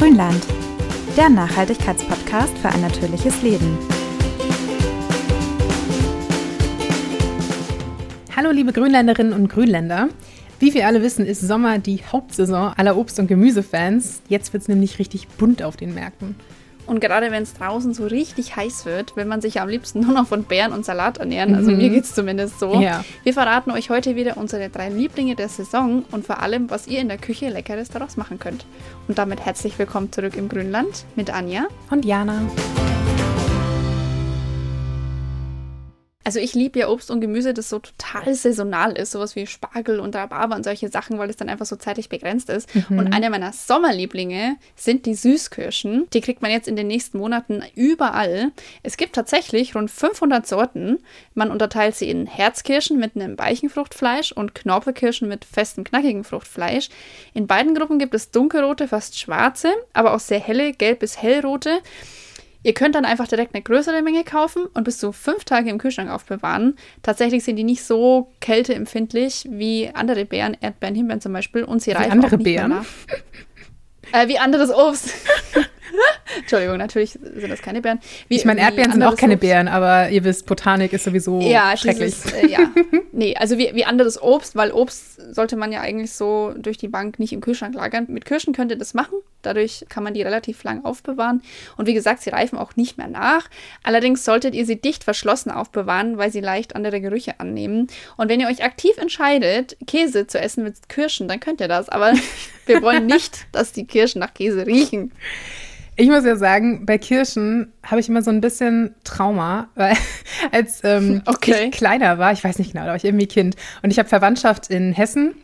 Grünland, der Nachhaltigkeitspodcast für ein natürliches Leben. Hallo liebe Grünländerinnen und Grünländer. Wie wir alle wissen, ist Sommer die Hauptsaison aller Obst- und Gemüsefans. Jetzt wird es nämlich richtig bunt auf den Märkten. Und gerade wenn es draußen so richtig heiß wird, will man sich am liebsten nur noch von Beeren und Salat ernähren. Also mhm. mir geht es zumindest so. Ja. Wir verraten euch heute wieder unsere drei Lieblinge der Saison und vor allem, was ihr in der Küche Leckeres daraus machen könnt. Und damit herzlich willkommen zurück im Grünland mit Anja und Jana. Also ich liebe ja Obst und Gemüse, das so total saisonal ist, sowas wie Spargel und Rhabarber und solche Sachen, weil es dann einfach so zeitlich begrenzt ist. Mhm. Und eine meiner Sommerlieblinge sind die Süßkirschen. Die kriegt man jetzt in den nächsten Monaten überall. Es gibt tatsächlich rund 500 Sorten. Man unterteilt sie in Herzkirschen mit einem weichen Fruchtfleisch und Knorpelkirschen mit festem, knackigen Fruchtfleisch. In beiden Gruppen gibt es dunkelrote, fast schwarze, aber auch sehr helle, gelb bis hellrote. Ihr könnt dann einfach direkt eine größere Menge kaufen und bis zu fünf Tage im Kühlschrank aufbewahren. Tatsächlich sind die nicht so kälteempfindlich wie andere Beeren, Erdbeeren, Himbeeren zum Beispiel. Und sie reifen andere auch nicht Beeren? Äh, wie anderes Obst. Entschuldigung, natürlich sind das keine Beeren. Wie, ich meine, Erdbeeren sind auch keine Obst. Beeren, aber ihr wisst, Botanik ist sowieso ja, schrecklich. Dieses, äh, ja, nee, also wie, wie anderes Obst, weil Obst sollte man ja eigentlich so durch die Bank nicht im Kühlschrank lagern. Mit Kirschen könnt ihr das machen, dadurch kann man die relativ lang aufbewahren. Und wie gesagt, sie reifen auch nicht mehr nach. Allerdings solltet ihr sie dicht verschlossen aufbewahren, weil sie leicht andere Gerüche annehmen. Und wenn ihr euch aktiv entscheidet, Käse zu essen mit Kirschen, dann könnt ihr das. Aber wir wollen nicht, dass die Kirschen nach Käse riechen. Ich muss ja sagen, bei Kirschen habe ich immer so ein bisschen Trauma, weil als ähm, okay. ich kleiner war, ich weiß nicht genau, da war ich irgendwie Kind und ich habe Verwandtschaft in Hessen.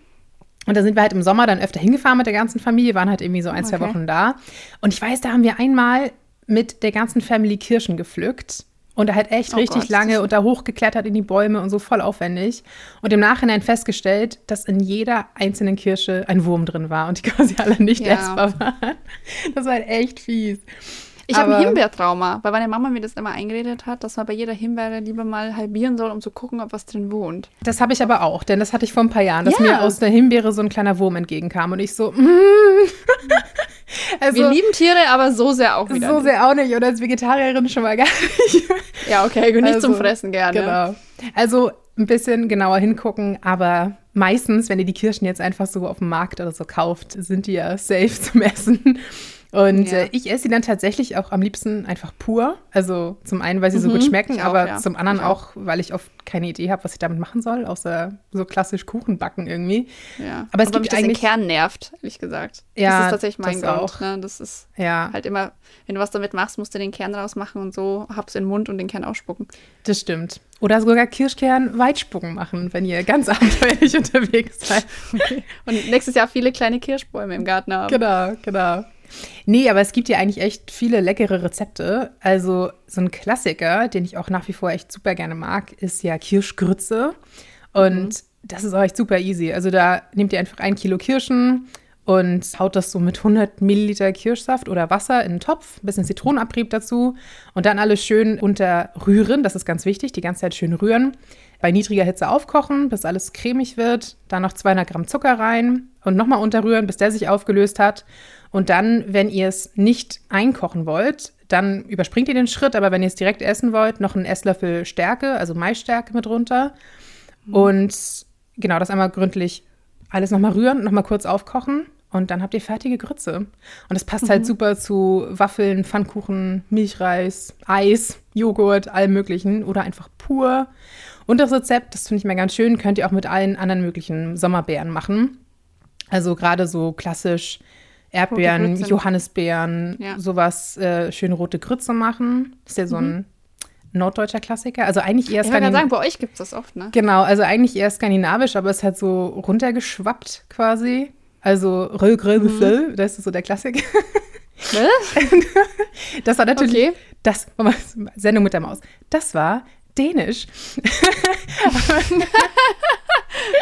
Und da sind wir halt im Sommer dann öfter hingefahren mit der ganzen Familie, waren halt irgendwie so ein, zwei Wochen da. Und ich weiß, da haben wir einmal mit der ganzen Family Kirschen gepflückt. Und halt echt oh richtig Gott, lange und da hochgeklettert in die Bäume und so voll aufwendig. Und im Nachhinein festgestellt, dass in jeder einzelnen Kirsche ein Wurm drin war und die quasi alle nicht ja. essbar waren. Das war halt echt fies. Ich habe ein Himbeertrauma, weil meine Mama mir das immer eingeredet hat, dass man bei jeder Himbeere lieber mal halbieren soll, um zu gucken, ob was drin wohnt. Das habe ich aber auch, denn das hatte ich vor ein paar Jahren, dass yeah. mir aus der Himbeere so ein kleiner Wurm entgegenkam und ich so, mm. also, Wir lieben Tiere, aber so sehr auch wieder. So sehr auch nicht und als Vegetarierin schon mal gar nicht. ja, okay, nicht also, zum Fressen gerne. Genau. Also ein bisschen genauer hingucken, aber meistens, wenn ihr die Kirschen jetzt einfach so auf dem Markt oder so kauft, sind die ja safe zum Essen. Und ja. äh, ich esse sie dann tatsächlich auch am liebsten einfach pur. Also zum einen, weil sie mhm, so gut schmecken, aber ja. zum anderen auch. auch, weil ich oft keine Idee habe, was ich damit machen soll, außer so klassisch Kuchen backen irgendwie. Ja. Aber es aber gibt mich eigentlich den Kern nervt, ehrlich gesagt. Ja, das ist tatsächlich mein Grund. Auch. Ne? Das ist ja. halt immer, wenn du was damit machst, musst du den Kern rausmachen und so hab's in den Mund und den Kern ausspucken. Das stimmt. Oder sogar Kirschkern Weitspucken machen, wenn ihr ganz abenteuerlich unterwegs seid. Okay. Und nächstes Jahr viele kleine Kirschbäume im Garten haben. Genau, genau. Nee, aber es gibt ja eigentlich echt viele leckere Rezepte. Also so ein Klassiker, den ich auch nach wie vor echt super gerne mag, ist ja Kirschgrütze. Und mhm. das ist auch echt super easy. Also da nehmt ihr einfach ein Kilo Kirschen und haut das so mit 100 Milliliter Kirschsaft oder Wasser in einen Topf, ein bisschen Zitronenabrieb dazu und dann alles schön unterrühren. Das ist ganz wichtig, die ganze Zeit schön rühren. Bei niedriger Hitze aufkochen, bis alles cremig wird. Dann noch 200 Gramm Zucker rein und nochmal unterrühren, bis der sich aufgelöst hat. Und dann, wenn ihr es nicht einkochen wollt, dann überspringt ihr den Schritt, aber wenn ihr es direkt essen wollt, noch einen Esslöffel Stärke, also Maisstärke mit runter. Mhm. Und genau, das einmal gründlich alles nochmal rühren, nochmal kurz aufkochen und dann habt ihr fertige Grütze. Und das passt halt mhm. halt super zu Waffeln, Pfannkuchen, Milchreis, Eis, Joghurt, allem möglichen oder einfach pur. Und das Rezept, das finde ich mir ganz schön, könnt ihr auch mit allen anderen möglichen Sommerbeeren machen. Also gerade so klassisch Erdbeeren, Johannisbeeren, ja. sowas, äh, schön rote Grütze machen. Das ist ja so ein mhm. norddeutscher Klassiker. Also eigentlich eher skandinavisch. Ich sagen, bei euch gibt es das oft, ne? Genau, also eigentlich eher skandinavisch, aber es hat so runtergeschwappt quasi. Also Röl, Gröl, mhm. das ist so der Klassiker. das war natürlich okay. das, Sendung mit der Maus. Das war Dänisch.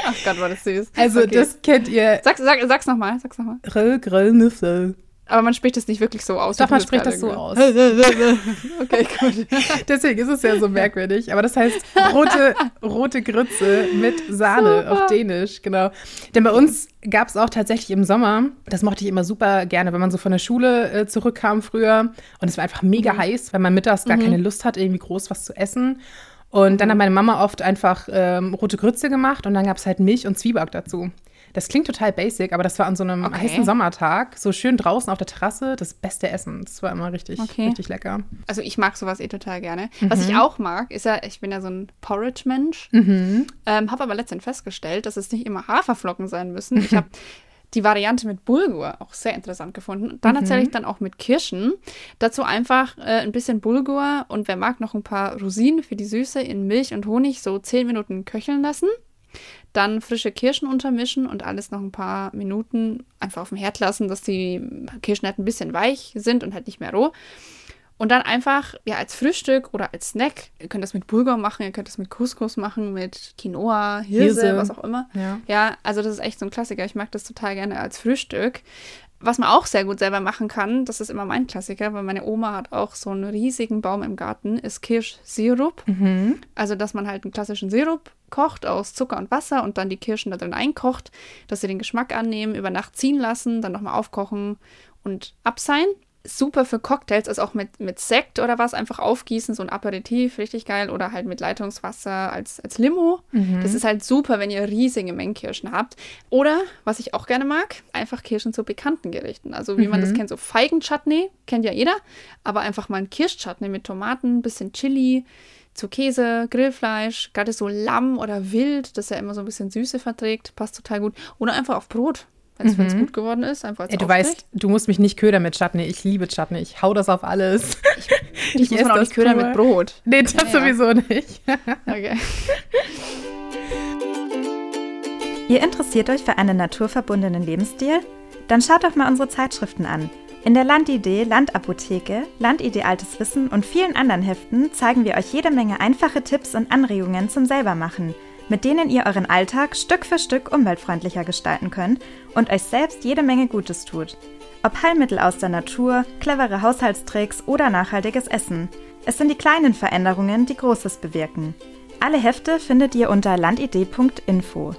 Ach Gott, war das süß. Also okay. das kennt ihr. Sag, sag, sag's nochmal, sag's nochmal. Aber man spricht es nicht wirklich so aus. Doch, man spricht das so aus. okay, gut. Deswegen ist es ja so merkwürdig. Aber das heißt rote, rote Grütze mit Sahne Super. auf Dänisch, genau. Denn bei uns gab es auch tatsächlich im Sommer, das mochte ich immer super gerne, wenn man so von der Schule äh, zurückkam früher und es war einfach mega heiß, weil man mittags gar keine Lust hat, irgendwie groß was zu essen. Und dann hat meine Mama oft einfach ähm, rote Grütze gemacht und dann gab es halt Milch und Zwieback dazu. Das klingt total basic, aber das war an so einem Okay. heißen Sommertag, so schön draußen auf der Terrasse, das beste Essen. Das war immer richtig, Okay. richtig lecker. Also ich mag sowas eh total gerne. Was Mhm. ich auch mag, ist ja, ich bin ja so ein Porridge-Mensch. Mhm. Ähm, habe aber letztendlich festgestellt, dass es nicht immer Haferflocken sein müssen. Ich habe die Variante mit Bulgur auch sehr interessant gefunden. Und dann tatsächlich dann auch mit Kirschen. Dazu einfach äh, ein bisschen Bulgur und wer mag noch ein paar Rosinen für die Süße in Milch und Honig so 10 Minuten köcheln lassen. Dann frische Kirschen untermischen und alles noch ein paar Minuten einfach auf dem Herd lassen, dass die Kirschen halt ein bisschen weich sind und halt nicht mehr roh. Und dann einfach, ja, als Frühstück oder als Snack, ihr könnt das mit Bulgur machen, ihr könnt das mit Couscous machen, mit Quinoa, Hirse, Hirse. was auch immer. Ja. Ja, also das ist echt so ein Klassiker. Ich mag das total gerne als Frühstück. Was man auch sehr gut selber machen kann, das ist immer mein Klassiker, weil meine Oma hat auch so einen riesigen Baum im Garten, ist Kirschsirup. Mhm. Also, dass man halt einen klassischen Sirup kocht aus Zucker und Wasser und dann die Kirschen da drin einkocht, dass sie den Geschmack annehmen, über Nacht ziehen lassen, dann nochmal aufkochen und abseihen. Super für Cocktails, also auch mit, mit Sekt oder was, einfach aufgießen, so ein Aperitif, richtig geil. Oder halt mit Leitungswasser als, als Limo. Das ist halt super, wenn ihr riesige Mengen Kirschen habt. Oder, was ich auch gerne mag, einfach Kirschen zu bekannten Gerichten. Also wie man das kennt, so Feigenchutney, kennt ja jeder. Aber einfach mal ein Kirschchutney mit Tomaten, bisschen Chili, zu Käse, Grillfleisch, gerade so Lamm oder Wild, das ja immer so ein bisschen Süße verträgt, passt total gut. Oder einfach auf Brot, wenn es gut geworden ist. Einfach als Ey, du Aufstrich. weißt, du musst mich nicht ködern mit Chutney. Ich liebe Chutney. Ich hau das auf alles. ich muss esse man auch nicht ködern mit Brot. Nee, das Ja, ja. sowieso nicht. Okay. Ihr interessiert euch für einen naturverbundenen Lebensstil? Dann schaut doch mal unsere Zeitschriften an. In der Landidee, Landapotheke, Landidee Altes Wissen und vielen anderen Heften zeigen wir euch jede Menge einfache Tipps und Anregungen zum Selbermachen, mit denen ihr euren Alltag Stück für Stück umweltfreundlicher gestalten könnt und euch selbst jede Menge Gutes tut. Ob Heilmittel aus der Natur, clevere Haushaltstricks oder nachhaltiges Essen. Es sind die kleinen Veränderungen, die Großes bewirken. Alle Hefte findet ihr unter landidee.info.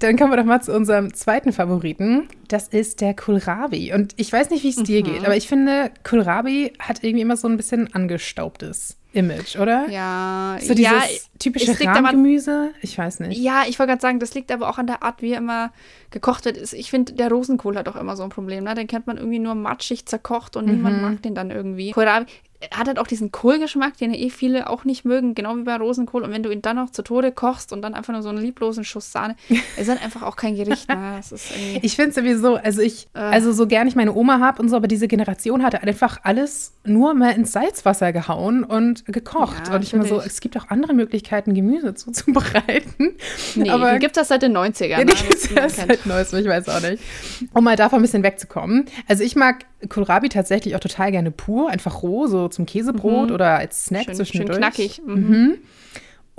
Dann kommen wir doch mal zu unserem zweiten Favoriten. Das ist der Kohlrabi. Und ich weiß nicht, wie es dir geht, aber ich finde, Kohlrabi hat irgendwie immer so ein bisschen angestaubtes Image, oder? Ja, So dieses ja, typische es Rahmgemüse? Ich weiß nicht. Ja, ich wollte gerade sagen, das liegt aber auch an der Art, wie er immer gekocht wird. Ich finde, der Rosenkohl hat auch immer so ein Problem. Ne? Den kennt man irgendwie nur matschig zerkocht und Mhm. niemand mag den dann irgendwie. Kohlrabi hat halt auch diesen Kohlgeschmack, den ja eh viele auch nicht mögen, genau wie bei Rosenkohl. Und wenn du ihn dann noch zu Tode kochst und dann einfach nur so einen lieblosen Schuss Sahne, ist halt einfach auch kein Gericht. Ne? Ich finde sowieso, also ich, Äh. also so gern ich meine Oma habe und so, aber diese Generation hatte einfach alles nur mal ins Salzwasser gehauen und gekocht. Ja, und ich immer so, natürlich. es gibt auch andere Möglichkeiten, Gemüse zuzubereiten. Nee, aber die gibt es seit den 90ern. Ja, ne? die Das gibt's man erst seit Neuestem, ich weiß auch nicht. Um mal davon ein bisschen wegzukommen. Also ich mag Kohlrabi tatsächlich auch total gerne pur, einfach roh, so zum Käsebrot oder als Snack Mhm. Schön, schön zwischendurch. knackig. Mhm.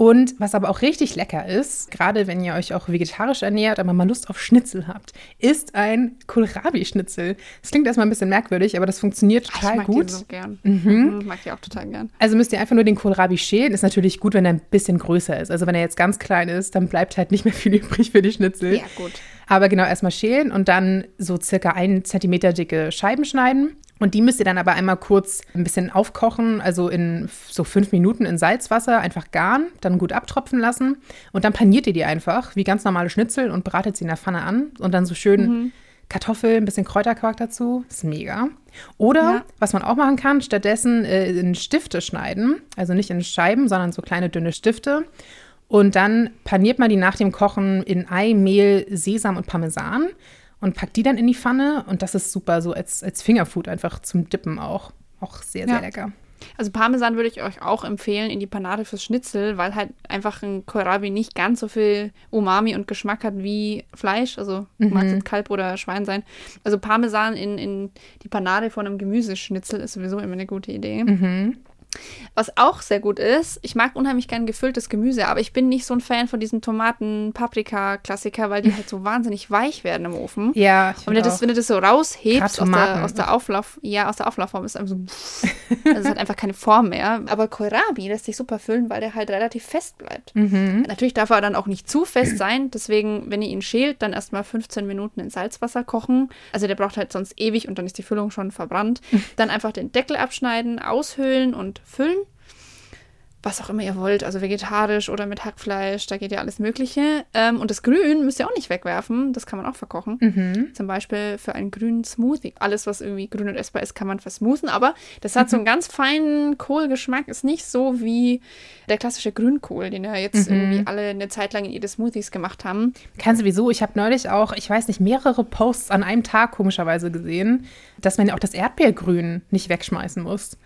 Und was aber auch richtig lecker ist, gerade wenn ihr euch auch vegetarisch ernährt, aber mal Lust auf Schnitzel habt, ist ein Kohlrabi-Schnitzel. Das klingt erstmal ein bisschen merkwürdig, aber das funktioniert Ah, total ich mag gut. den so gern. Mhm. Mag die auch total gern. Also müsst ihr einfach nur den Kohlrabi schälen. Ist natürlich gut, wenn er ein bisschen größer ist. Also wenn er jetzt ganz klein ist, dann bleibt halt nicht mehr viel übrig für die Schnitzel. Ja, gut. Aber genau, erstmal schälen und dann so circa einen Zentimeter dicke Scheiben schneiden. Und die müsst ihr dann aber einmal kurz ein bisschen aufkochen, also in so fünf Minuten in Salzwasser, einfach garen, dann gut abtropfen lassen. Und dann paniert ihr die einfach wie ganz normale Schnitzel und bratet sie in der Pfanne an. Und dann so schön Kartoffeln, ein bisschen Kräuterquark dazu. Ist mega. Oder, Ja. was man auch machen kann, stattdessen äh, in Stifte schneiden. Also nicht in Scheiben, sondern so kleine dünne Stifte. Und dann paniert man die nach dem Kochen in Ei, Mehl, Sesam und Parmesan und packt die dann in die Pfanne. Und das ist super, so als, als Fingerfood einfach zum Dippen auch. Auch sehr, sehr Ja. lecker. Also Parmesan würde ich euch auch empfehlen in die Panade fürs Schnitzel, weil halt einfach ein Kohlrabi nicht ganz so viel Umami und Geschmack hat wie Fleisch. Also mag es Kalb oder Schwein sein. Also Parmesan in, in die Panade von einem Gemüseschnitzel ist sowieso immer eine gute Idee. Was auch sehr gut ist, ich mag unheimlich gern gefülltes Gemüse, aber ich bin nicht so ein Fan von diesem Tomaten-Paprika-Klassiker, weil die halt so wahnsinnig weich werden im Ofen. Ja, Und wenn du das, wenn du das so raushebst aus der, aus der Auflauf, ja, aus der Auflaufform ist einfach so, also es hat einfach keine Form mehr. Aber Kohlrabi lässt sich super füllen, weil der halt relativ fest bleibt. Natürlich darf er dann auch nicht zu fest sein, deswegen, wenn ihr ihn schält, dann erstmal 15 Minuten in Salzwasser kochen. Also der braucht halt sonst ewig und dann ist die Füllung schon verbrannt. Dann einfach den Deckel abschneiden, aushöhlen und füllen. Was auch immer ihr wollt, also vegetarisch oder mit Hackfleisch, da geht ja alles Mögliche. Ähm, und das Grün müsst ihr auch nicht wegwerfen, das kann man auch verkochen. Mhm. Zum Beispiel für einen grünen Smoothie. Alles, was irgendwie grün und essbar ist, kann man versmoothen, aber das hat so einen ganz feinen Kohlgeschmack, ist nicht so wie der klassische Grünkohl, den ja jetzt irgendwie alle eine Zeit lang in ihre Smoothies gemacht haben. Kann sowieso. Ich habe neulich auch, ich weiß nicht, mehrere Posts an einem Tag komischerweise gesehen, dass man ja auch das Erdbeergrün nicht wegschmeißen muss.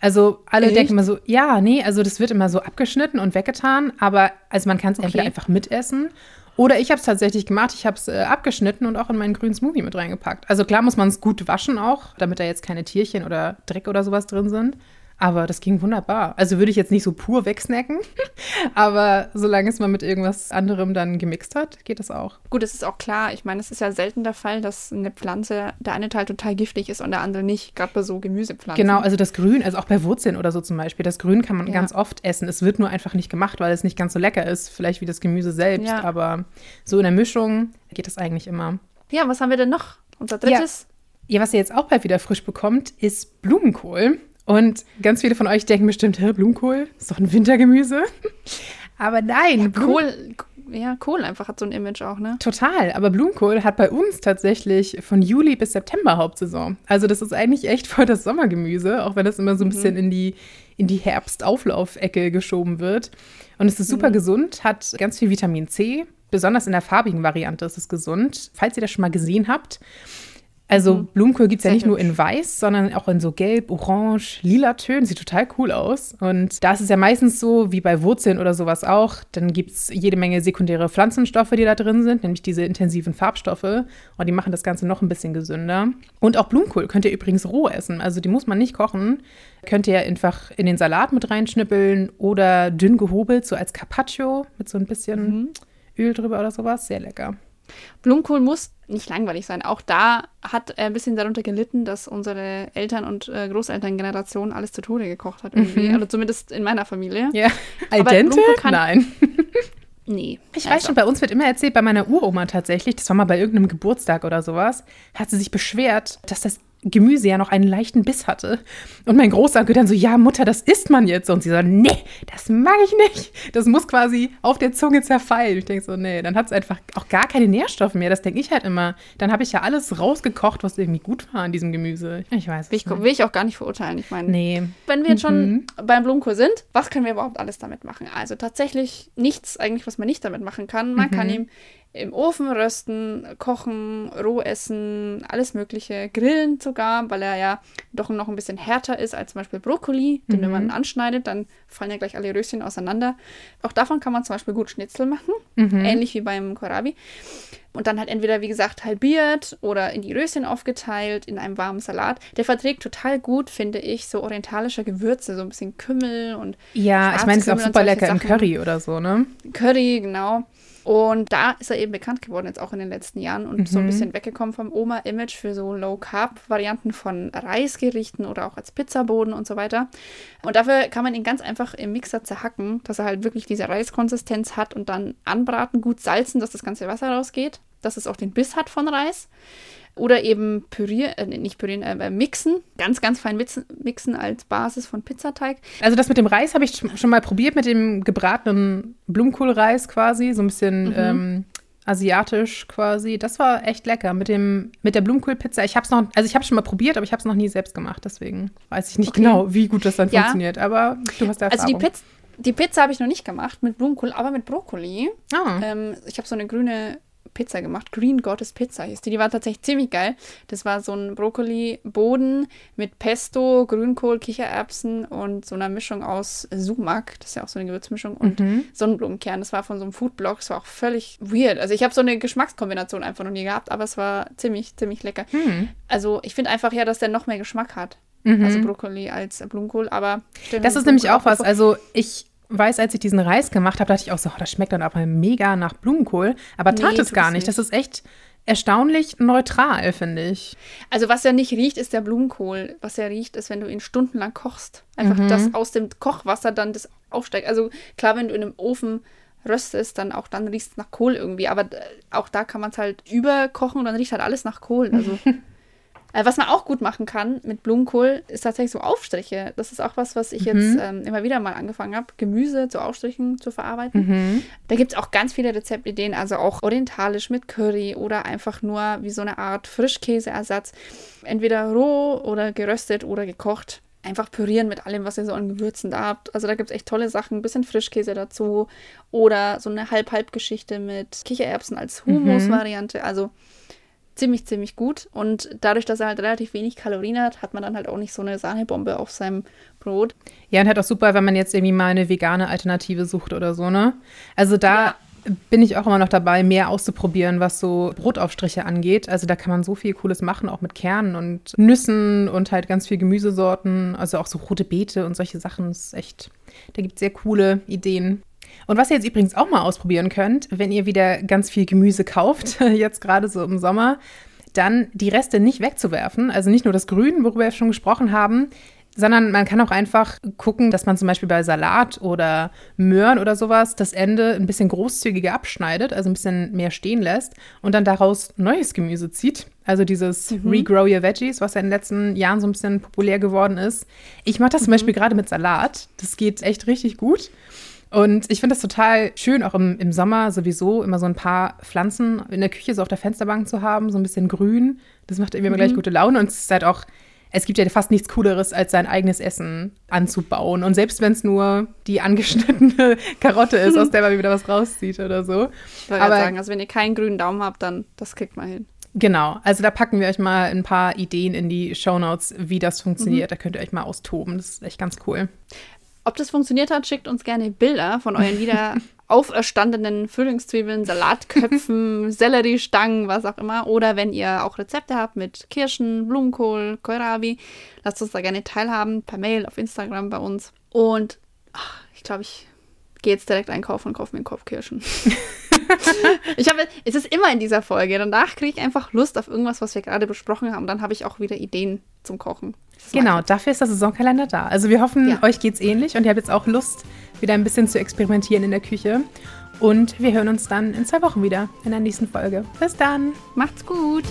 Also alle Echt? denken immer so, ja, nee, also das wird immer so abgeschnitten und weggetan, aber also man kann es entweder Okay. einfach mitessen oder ich habe es tatsächlich gemacht, ich habe es äh, abgeschnitten und auch in meinen grünen Smoothie mit reingepackt. Also klar muss man es gut waschen auch, damit da jetzt keine Tierchen oder Dreck oder sowas drin sind. Aber das ging wunderbar. Also würde ich jetzt nicht so pur wegsnacken, aber solange es mal mit irgendwas anderem dann gemixt hat, geht das auch. Gut, es ist auch klar, ich meine, es ist ja selten der Fall, dass eine Pflanze, der eine Teil total giftig ist und der andere nicht, gerade bei so Gemüsepflanzen. Genau, also das Grün, also auch bei Wurzeln oder so zum Beispiel, das Grün kann man Ja. ganz oft essen. Es wird nur einfach nicht gemacht, weil es nicht ganz so lecker ist, vielleicht wie das Gemüse selbst. Ja. Aber so in der Mischung geht das eigentlich immer. Ja, was haben wir denn noch? Unser drittes? Ja, was ihr jetzt auch bald wieder frisch bekommt, ist Blumenkohl. Und ganz viele von euch denken bestimmt, Hä, Blumenkohl ist doch ein Wintergemüse. Aber nein, Blumen- Kohl, ja, Kohl einfach hat so ein Image auch, ne? Total, aber Blumenkohl hat bei uns tatsächlich von Juli bis September Hauptsaison. Also das ist eigentlich echt voll das Sommergemüse, auch wenn es immer so ein bisschen in die, in die Herbstauflaufecke geschoben wird. Und es ist super gesund, hat ganz viel Vitamin C, besonders in der farbigen Variante ist es gesund. Falls ihr das schon mal gesehen habt, also Blumenkohl gibt es ja nicht nur in weiß, sondern auch in so gelb, orange, lila Tönen. Sieht total cool aus. Und da ist es ja meistens so, wie bei Wurzeln oder sowas auch, dann gibt es jede Menge sekundäre Pflanzenstoffe, die da drin sind, nämlich diese intensiven Farbstoffe. Und die machen das Ganze noch ein bisschen gesünder. Und auch Blumenkohl könnt ihr übrigens roh essen. Also die muss man nicht kochen. Könnt ihr einfach in den Salat mit reinschnippeln oder dünn gehobelt, so als Carpaccio mit so ein bisschen Öl drüber oder sowas. Sehr lecker. Blumenkohl muss nicht langweilig sein. Auch da hat er ein bisschen darunter gelitten, dass unsere Eltern- und äh, Großelterngeneration alles zu Tode gekocht hat irgendwie. Also zumindest in meiner Familie. Ja. Al dente? Kann- Nein. Nee. Ich Also, weiß schon, bei uns wird immer erzählt, bei meiner Uroma tatsächlich, das war mal bei irgendeinem Geburtstag oder sowas, hat sie sich beschwert, dass das Gemüse ja noch einen leichten Biss hatte. Und mein Großonkel dann so, ja, Mutter, das isst man jetzt. Und sie so, nee, das mag ich nicht. Das muss quasi auf der Zunge zerfallen. Ich denke so, nee, dann hat es einfach auch gar keine Nährstoffe mehr. Das denke ich halt immer. Dann habe ich ja alles rausgekocht, was irgendwie gut war an diesem Gemüse. Ich weiß Will ich, will ich auch gar nicht verurteilen. Ich meine, Nee. wenn wir jetzt schon beim Blumenkohl sind, was können wir überhaupt alles damit machen? Also tatsächlich nichts eigentlich, was man nicht damit machen kann. Man kann ihn im Ofen rösten, kochen, roh essen, alles mögliche, grillen sogar, weil er ja doch noch ein bisschen härter ist als zum Beispiel Brokkoli, den wenn man anschneidet, dann fallen ja gleich alle Röschen auseinander. Auch davon kann man zum Beispiel gut Schnitzel machen, ähnlich wie beim Kohlrabi. Und dann halt entweder, wie gesagt, halbiert oder in die Röschen aufgeteilt in einem warmen Salat. Der verträgt total gut, finde ich, so orientalische Gewürze, so ein bisschen Kümmel und Ja, ich meine, es ist auch super lecker im Sachen. Curry oder so, ne? Curry, genau. Und da ist er eben bekannt geworden, jetzt auch in den letzten Jahren und so ein bisschen weggekommen vom Oma-Image für so Low-Carb-Varianten von Reisgerichten oder auch als Pizzaboden und so weiter. Und dafür kann man ihn ganz einfach im Mixer zerhacken, dass er halt wirklich diese Reiskonsistenz hat und dann anbraten, gut salzen, dass das ganze Wasser rausgeht, dass es auch den Biss hat von Reis. Oder eben pürieren, äh, nicht pürieren, äh, mixen, ganz, ganz fein mixen, mixen als Basis von Pizzateig. Also das mit dem Reis habe ich schon mal probiert, mit dem gebratenen Blumenkohlreis quasi, so ein bisschen Mhm. ähm, asiatisch quasi. Das war echt lecker mit dem mit der Blumenkohlpizza. Ich habe es noch, also ich habe schon mal probiert, aber ich habe es noch nie selbst gemacht, deswegen weiß ich nicht Okay. genau, wie gut das dann Ja. funktioniert. Aber du hast da Also die, Erfahrung. Piz die Pizza habe ich noch nicht gemacht mit Blumenkohl, aber mit Brokkoli. Ah. Ähm, ich habe so eine grüne Pizza gemacht. Green Goddess Pizza hieß die. Die war tatsächlich ziemlich geil. Das war so ein Brokkoli-Boden mit Pesto, Grünkohl, Kichererbsen und so einer Mischung aus Sumak. Das ist ja auch so eine Gewürzmischung. Und Mhm. Sonnenblumenkern. Das war von so einem Foodblog. Das war auch völlig weird. Also ich habe so eine Geschmackskombination einfach noch nie gehabt, aber es war ziemlich, ziemlich lecker. Hm. Also ich finde einfach ja, dass der noch mehr Geschmack hat. Mhm. Also Brokkoli als Blumenkohl, aber das ist nämlich auch was. Also ich weiß, als ich diesen Reis gemacht habe, dachte ich auch so, oh, das schmeckt dann aber mega nach Blumenkohl. Aber nee, tat es gar nicht. nicht. Das ist echt erstaunlich neutral, finde ich. Also was ja nicht riecht, ist der Blumenkohl. Was ja riecht, ist, wenn du ihn stundenlang kochst. Einfach, mhm. dass aus dem Kochwasser dann das aufsteigt. Also klar, wenn du in einem Ofen röstest, dann auch dann riecht es nach Kohl irgendwie. Aber äh, auch da kann man es halt überkochen und dann riecht halt alles nach Kohl. Also was man auch gut machen kann mit Blumenkohl, ist tatsächlich so Aufstriche. Das ist auch was, was ich mhm. jetzt ähm, immer wieder mal angefangen habe, Gemüse zu Aufstrichen zu verarbeiten. Mhm. Da gibt es auch ganz viele Rezeptideen, also auch orientalisch mit Curry oder einfach nur wie so eine Art Frischkäseersatz. Entweder roh oder geröstet oder gekocht einfach pürieren mit allem, was ihr so an Gewürzen da habt. Also da gibt es echt tolle Sachen, ein bisschen Frischkäse dazu oder so eine Halb-Halb-Geschichte mit Kichererbsen als Hummus-Variante. Also ziemlich, ziemlich gut. Und dadurch, dass er halt relativ wenig Kalorien hat, hat man dann halt auch nicht so eine Sahnebombe auf seinem Brot. Ja, und halt auch super, wenn man jetzt irgendwie mal eine vegane Alternative sucht oder so, ne? Also da ja. bin ich auch immer noch dabei, mehr auszuprobieren, was so Brotaufstriche angeht. Also da kann man so viel Cooles machen, auch mit Kernen und Nüssen und halt ganz viel Gemüsesorten. Also auch so rote Beete und solche Sachen. Das ist echt, da gibt es sehr coole Ideen. Und was ihr jetzt übrigens auch mal ausprobieren könnt, wenn ihr wieder ganz viel Gemüse kauft, jetzt gerade so im Sommer, dann die Reste nicht wegzuwerfen. Also nicht nur das Grün, worüber wir schon gesprochen haben, sondern man kann auch einfach gucken, dass man zum Beispiel bei Salat oder Möhren oder sowas das Ende ein bisschen großzügiger abschneidet, also ein bisschen mehr stehen lässt und dann daraus neues Gemüse zieht. Also dieses mhm. Regrow Your Veggies, was ja in den letzten Jahren so ein bisschen populär geworden ist. Ich mache das zum mhm. Beispiel gerade mit Salat. Das geht echt richtig gut. Und ich finde es total schön, auch im, im Sommer sowieso immer so ein paar Pflanzen in der Küche so auf der Fensterbank zu haben, so ein bisschen grün. Das macht irgendwie mhm. immer gleich gute Laune und es ist halt auch, es gibt ja fast nichts Cooleres, als sein eigenes Essen anzubauen. Und selbst wenn es nur die angeschnittene Karotte ist, aus der man wieder was rauszieht oder so. Ich wollte gerade sagen, also wenn ihr keinen grünen Daumen habt, dann das kriegt man hin. Genau, also da packen wir euch mal ein paar Ideen in die Show Notes, wie das funktioniert. Mhm. Da könnt ihr euch mal austoben. Das ist echt ganz cool. Ob das funktioniert hat, schickt uns gerne Bilder von euren wieder auferstandenen Frühlingszwiebeln, Salatköpfen, Selleriestangen, was auch immer. Oder wenn ihr auch Rezepte habt mit Kirschen, Blumenkohl, Kohlrabi, lasst uns da gerne teilhaben, per Mail, auf Instagram bei uns. Und ach, ich glaube, ich gehe jetzt direkt einkaufen und kaufe mir einen Kopf Kirschen. ich habe, es ist immer in dieser Folge. Danach kriege ich einfach Lust auf irgendwas, was wir gerade besprochen haben. Dann habe ich auch wieder Ideen zum Kochen. Genau, dafür ist der Saisonkalender da. Also wir hoffen, ja. euch geht's ähnlich und ihr habt jetzt auch Lust, wieder ein bisschen zu experimentieren in der Küche. Und wir hören uns dann in zwei Wochen wieder in der nächsten Folge. Bis dann. Macht's gut.